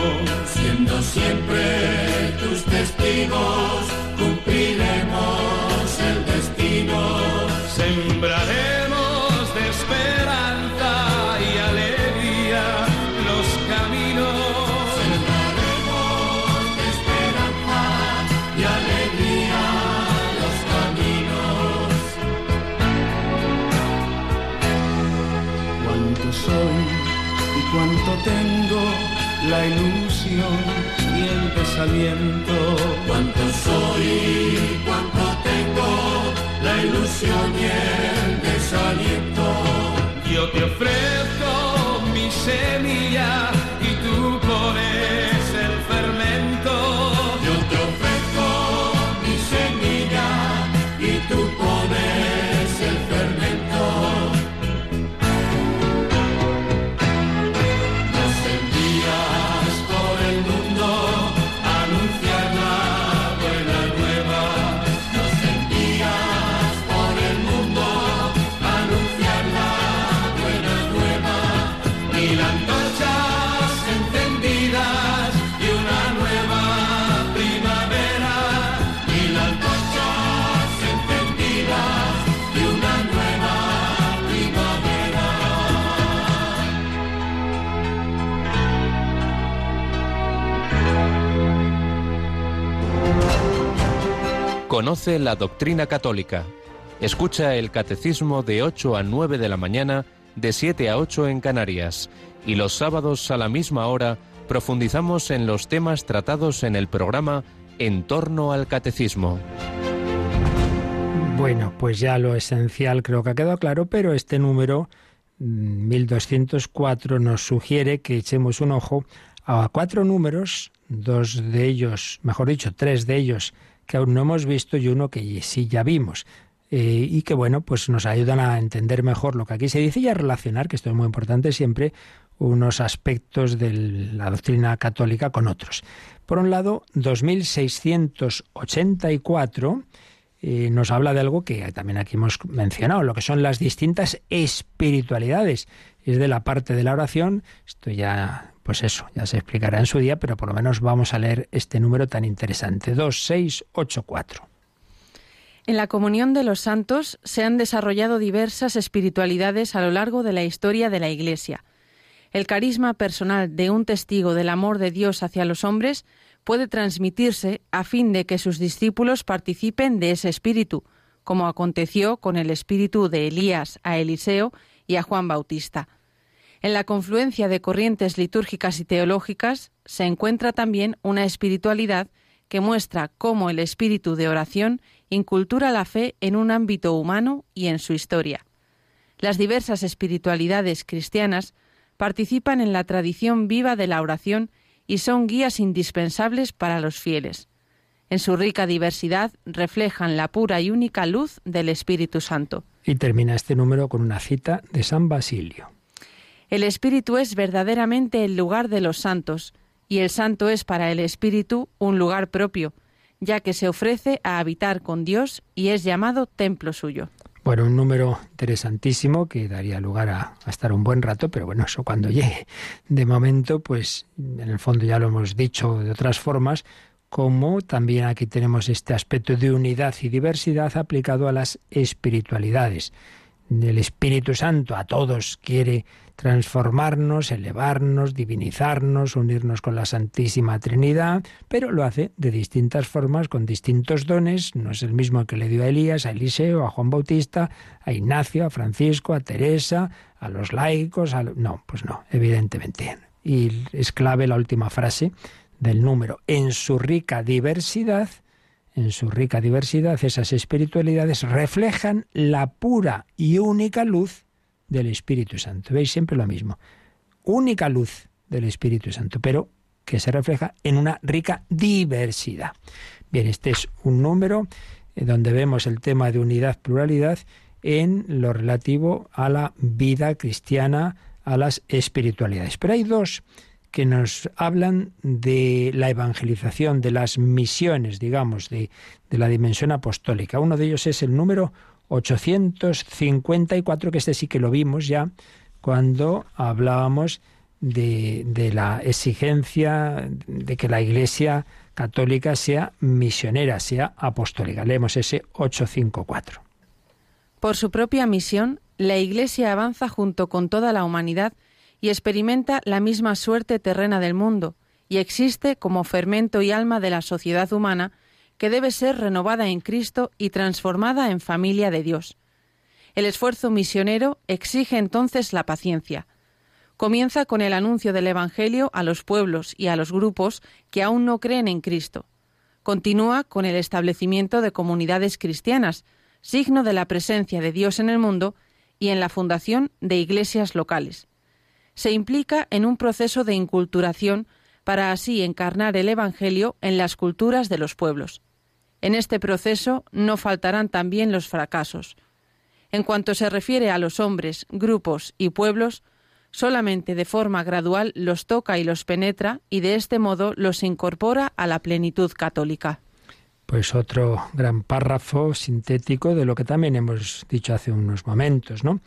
Siendo siempre tus testigos, cumpliremos el destino. Sembraremos la ilusión y el desaliento. Cuánto soy cuánto tengo, la ilusión y el desaliento. Yo te ofrezco mi semilla Conoce la doctrina católica. Escucha el catecismo de 8 a 9 de la mañana, de 7 a 8 en Canarias. Y los sábados a la misma hora profundizamos en los temas tratados en el programa En torno al catecismo. Bueno, pues ya lo esencial creo que ha quedado claro, pero este número 1204 mm, nos sugiere que echemos un ojo a cuatro números, dos de ellos, mejor dicho, tres de ellos que aún no hemos visto y uno que sí ya vimos. Eh, y que bueno, pues nos ayudan a entender mejor lo que aquí se dice y a relacionar, que esto es muy importante siempre, unos aspectos de la doctrina católica con otros. Por un lado, 2684 eh, nos habla de algo que también aquí hemos mencionado, lo que son las distintas espiritualidades. Es de la parte de la oración, esto ya pues eso, ya se explicará en su día, pero por lo menos vamos a leer este número tan interesante, 2684. En la comunión de los santos se han desarrollado diversas espiritualidades a lo largo de la historia de la Iglesia. El carisma personal de un testigo del amor de Dios hacia los hombres puede transmitirse a fin de que sus discípulos participen de ese espíritu, como aconteció con el espíritu de Elías a Eliseo y a Juan Bautista. En la confluencia de corrientes litúrgicas y teológicas se encuentra también una espiritualidad que muestra cómo el espíritu de oración incultura la fe en un ámbito humano y en su historia. Las diversas espiritualidades cristianas participan en la tradición viva de la oración y son guías indispensables para los fieles. En su rica diversidad reflejan la pura y única luz del Espíritu Santo. Y termina este número con una cita de San Basilio. El Espíritu es verdaderamente el lugar de los santos, y el santo es para el Espíritu un lugar propio, ya que se ofrece a habitar con Dios y es llamado templo suyo. Bueno, un número interesantísimo que daría lugar a, estar un buen rato, pero bueno, eso cuando llegue. De momento, pues en el fondo ya lo hemos dicho de otras formas, como también aquí tenemos este aspecto de unidad y diversidad aplicado a las espiritualidades. El Espíritu Santo a todos quiere transformarnos, elevarnos, divinizarnos, unirnos con la Santísima Trinidad, pero lo hace de distintas formas, con distintos dones. No es el mismo que le dio a Elías, a Eliseo, a Juan Bautista, a Ignacio, a Francisco, a Teresa, a los laicos. No, pues no, evidentemente. Y es clave la última frase del número. En su rica diversidad, en su rica diversidad, esas espiritualidades reflejan la pura y única luz del Espíritu Santo. Veis siempre lo mismo. Única luz del Espíritu Santo, pero que se refleja en una rica diversidad. Bien, este es un número eh, donde vemos el tema de unidad, pluralidad en lo relativo a la vida cristiana, a las espiritualidades. Pero hay dos que nos hablan de la evangelización, de las misiones, digamos, de, de la dimensión apostólica. Uno de ellos es el número 854, que este sí que lo vimos ya cuando hablábamos de, de, la exigencia de que la Iglesia católica sea misionera, sea apostólica. Leemos ese 854. Por su propia misión, la Iglesia avanza junto con toda la humanidad y experimenta la misma suerte terrena del mundo, y existe como fermento y alma de la sociedad humana que debe ser renovada en Cristo y transformada en familia de Dios. El esfuerzo misionero exige entonces la paciencia. Comienza con el anuncio del Evangelio a los pueblos y a los grupos que aún no creen en Cristo. Continúa con el establecimiento de comunidades cristianas, signo de la presencia de Dios en el mundo, y en la fundación de iglesias locales. Se implica en un proceso de inculturación para así encarnar el Evangelio en las culturas de los pueblos. En este proceso no faltarán también los fracasos. En cuanto se refiere a los hombres, grupos y pueblos, solamente de forma gradual los toca y los penetra y de este modo los incorpora a la plenitud católica. Pues otro gran párrafo sintético de lo que también hemos dicho hace unos momentos, ¿no?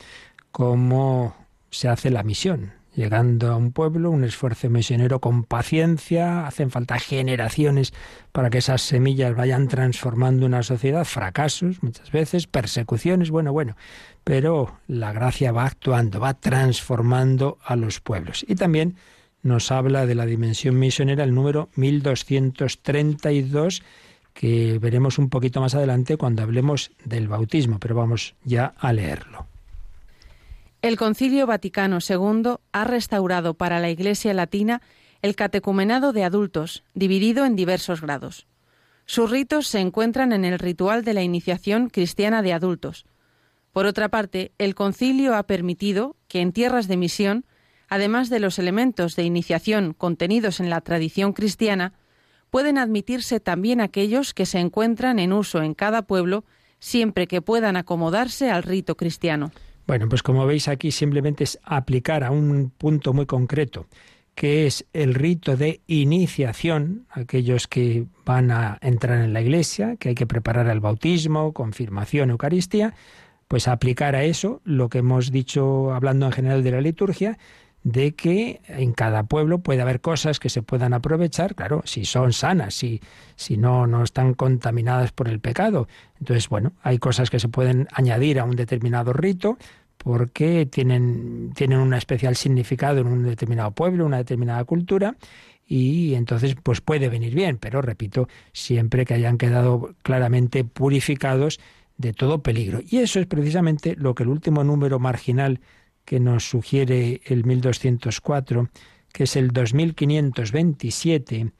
Cómo se hace la misión llegando a un pueblo, un esfuerzo misionero con paciencia, hacen falta generaciones para que esas semillas vayan transformando una sociedad, fracasos muchas veces, persecuciones, bueno, bueno, pero la gracia va actuando, va transformando a los pueblos. Y también nos habla de la dimensión misionera el número 1232 que veremos un poquito más adelante cuando hablemos del bautismo, pero vamos ya a leerlo. El Concilio Vaticano II ha restaurado para la Iglesia Latina el catecumenado de adultos, dividido en diversos grados. Sus ritos se encuentran en el ritual de la iniciación cristiana de adultos. Por otra parte, el concilio ha permitido que en tierras de misión, además de los elementos de iniciación contenidos en la tradición cristiana, pueden admitirse también aquellos que se encuentran en uso en cada pueblo siempre que puedan acomodarse al rito cristiano. Bueno, pues como veis aquí simplemente es aplicar a un punto muy concreto que es el rito de iniciación, aquellos que van a entrar en la iglesia, que hay que preparar el bautismo, confirmación, Eucaristía, pues aplicar a eso lo que hemos dicho hablando en general de la liturgia, de que en cada pueblo puede haber cosas que se puedan aprovechar, claro, si son sanas, si, si no, no están contaminadas por el pecado. Entonces, bueno, hay cosas que se pueden añadir a un determinado rito, porque tienen, tienen un especial significado en un determinado pueblo, una determinada cultura, y entonces pues puede venir bien, pero repito, siempre que hayan quedado claramente purificados de todo peligro. Y eso es precisamente lo que el último número marginal que nos sugiere el 1204, que es el 2527,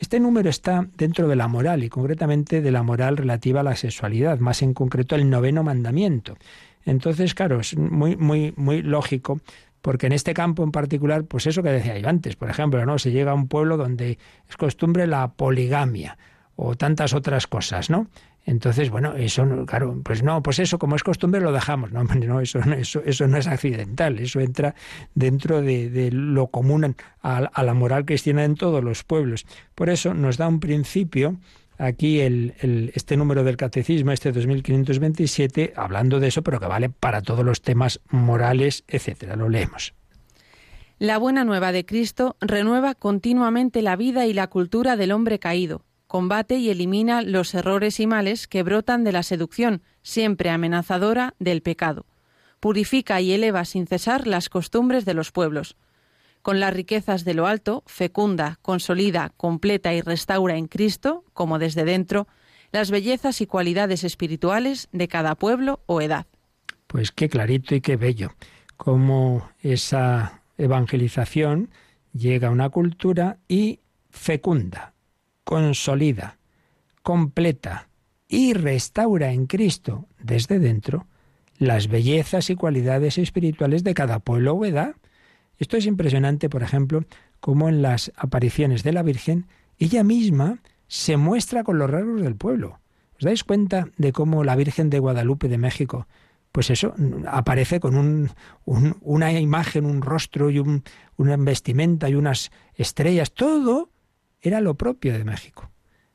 este número está dentro de la moral y concretamente de la moral relativa a la sexualidad, más en concreto el noveno mandamiento. Entonces, claro, es muy, muy, muy lógico porque en este campo en particular, pues eso que decía yo antes, por ejemplo, ¿no? Se llega a un pueblo donde es costumbre la poligamia o tantas otras cosas, ¿no? Entonces, bueno, eso, claro, pues no, pues eso, como es costumbre, lo dejamos. No, no, eso, eso, eso no es accidental, eso entra dentro de, lo común a, a, la moral cristiana en todos los pueblos. Por eso nos da un principio aquí el, este número del catecismo, este 2527, hablando de eso, pero que vale para todos los temas morales, etcétera. Lo leemos. La buena nueva de Cristo renueva continuamente la vida y la cultura del hombre caído, combate y elimina los errores y males que brotan de la seducción, siempre amenazadora, del pecado. Purifica y eleva sin cesar las costumbres de los pueblos con las riquezas de lo alto, fecunda, consolida, completa y restaura en Cristo, como desde dentro, las bellezas y cualidades espirituales de cada pueblo o edad. Pues qué clarito y qué bello, cómo esa evangelización llega a una cultura y fecunda, consolida, completa y restaura en Cristo desde dentro las bellezas y cualidades espirituales de cada pueblo o edad. Esto es impresionante, por ejemplo, como en las apariciones de la Virgen, ella misma se muestra con los rasgos del pueblo. ¿Os dais cuenta de cómo la Virgen de Guadalupe de México, pues eso, aparece con un, una imagen, un rostro y un, una vestimenta y unas estrellas? Todo era lo propio de México.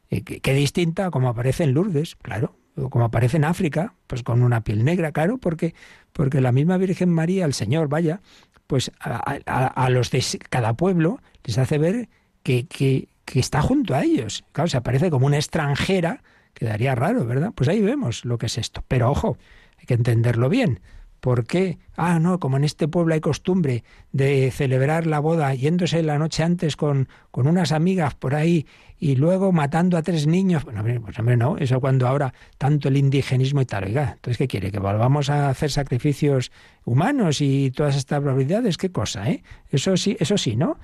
Qué, distinta como aparece en Lourdes, claro, o como aparece en África, pues con una piel negra, claro, porque, porque la misma Virgen María, el Señor, vaya, pues a, los de cada pueblo les hace ver que, que, que, está junto a ellos. Claro, se aparece como una extranjera, quedaría raro, ¿verdad? Pues ahí vemos lo que es esto. Pero ojo, hay que entenderlo bien. ¿Por qué? Ah, no, como en este pueblo hay costumbre de celebrar la boda yéndose la noche antes con, con unas amigas por ahí y luego matando a tres niños. Bueno, pues hombre, no, eso cuando ahora tanto el indigenismo y tal. Oiga, entonces, ¿qué quiere? ¿Que volvamos a hacer sacrificios humanos y todas estas probabilidades? ¿Qué cosa, eh? Eso sí, eso sí, ¿no?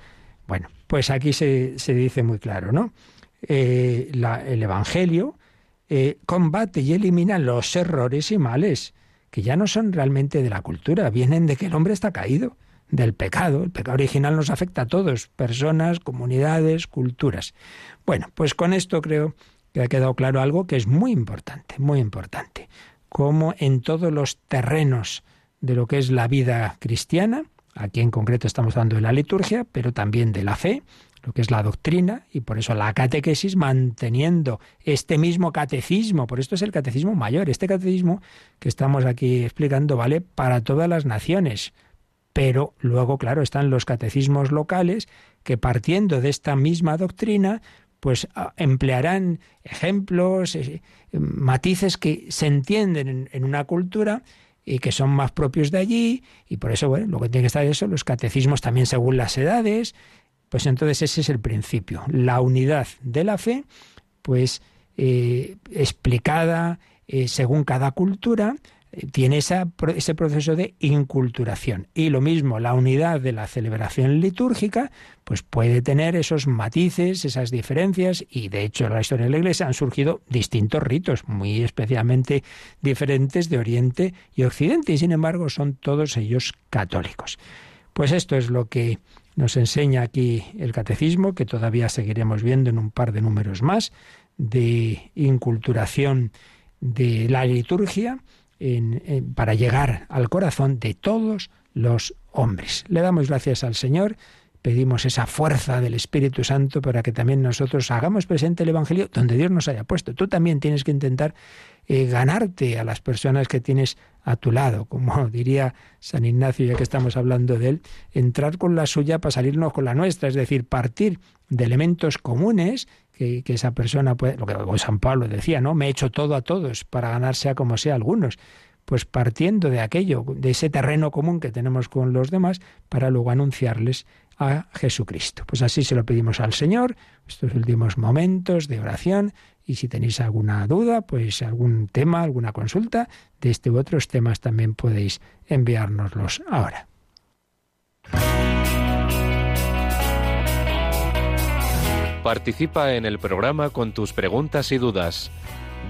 Bueno, pues aquí se, se dice muy claro, ¿no? Eh, el Evangelio eh, combate y elimina los errores y males que ya no son realmente de la cultura, vienen de que el hombre está caído, del pecado. El pecado original nos afecta a todos, personas, comunidades, culturas. Bueno, pues con esto creo que ha quedado claro algo que es muy importante, muy importante. Como en todos los terrenos de lo que es la vida cristiana, aquí en concreto estamos hablando de la liturgia, pero también de la fe, lo que es la doctrina, y por eso la catequesis manteniendo este mismo catecismo, por esto es el catecismo mayor, este catecismo que estamos aquí explicando vale para todas las naciones, pero luego, claro, están los catecismos locales que partiendo de esta misma doctrina, pues ah, emplearán ejemplos, eh, matices que se entienden en, una cultura y que son más propios de allí, y por eso, bueno, lo que tiene que estar eso, los catecismos también según las edades, pues entonces ese es el principio, la unidad de la fe, pues eh, explicada eh, según cada cultura, tiene ese proceso de inculturación. Y lo mismo, la unidad de la celebración litúrgica, pues puede tener esos matices, esas diferencias, y de hecho en la historia de la Iglesia han surgido distintos ritos, muy especialmente diferentes de Oriente y Occidente, y sin embargo son todos ellos católicos. Pues esto es lo que nos enseña aquí el catecismo, que todavía seguiremos viendo en un par de números más, de inculturación de la liturgia para llegar al corazón de todos los hombres. Le damos gracias al Señor, pedimos esa fuerza del Espíritu Santo para que también nosotros hagamos presente el Evangelio donde Dios nos haya puesto. Tú también tienes que intentar eh, ganarte a las personas que tienes a tu lado, como diría San Ignacio, ya que estamos hablando de él, entrar con la suya para salirnos con la nuestra, es decir, partir de elementos comunes que, esa persona puede, lo que San Pablo decía, ¿no? Me he hecho todo a todos para ganar sea como sea algunos. Pues partiendo de aquello, de ese terreno común que tenemos con los demás, para luego anunciarles a Jesucristo. Pues así se lo pedimos al Señor, estos últimos momentos de oración, y si tenéis alguna duda, pues algún tema, alguna consulta de este u otros temas también podéis enviárnoslos ahora. Participa en el programa con tus preguntas y dudas.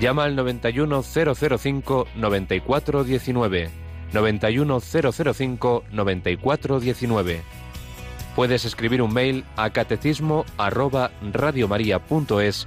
Llama al 91005 9419. 91005 9419. Puedes escribir un mail a catecismo arroba radiomaria.es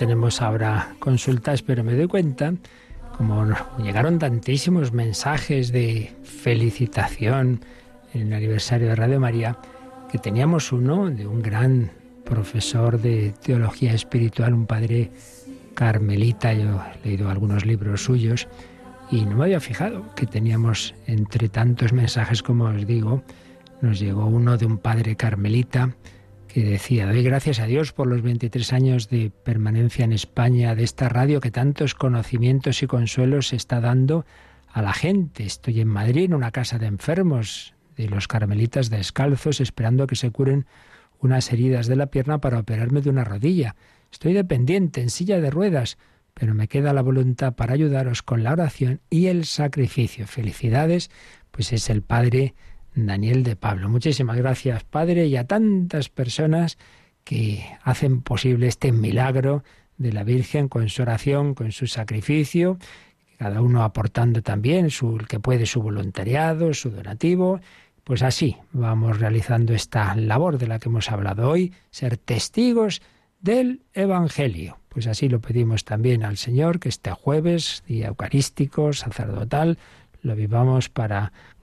tenemos ahora consultas, pero me doy cuenta, como llegaron tantísimos mensajes de felicitación en el aniversario de Radio María, que teníamos uno de un gran profesor de teología espiritual, un padre carmelita, yo he leído algunos libros suyos y no me había fijado que teníamos entre tantos mensajes como os digo, nos llegó uno de un padre carmelita que decía, doy gracias a Dios por los 23 años de permanencia en España de esta radio que tantos conocimientos y consuelos está dando a la gente. Estoy en Madrid, en una casa de enfermos de los carmelitas descalzos, esperando que se curen unas heridas de la pierna para operarme de una rodilla. Estoy dependiente, en silla de ruedas, pero me queda la voluntad para ayudaros con la oración y el sacrificio. Felicidades, pues es el Padre Daniel de Pablo. Muchísimas gracias, Padre, y a tantas personas que hacen posible este milagro de la Virgen con su oración, con su sacrificio, cada uno aportando también su, el que puede su voluntariado, su donativo. Pues así vamos realizando esta labor de la que hemos hablado hoy, ser testigos del Evangelio. Pues así lo pedimos también al Señor, que este jueves, día eucarístico, sacerdotal, lo vivamos para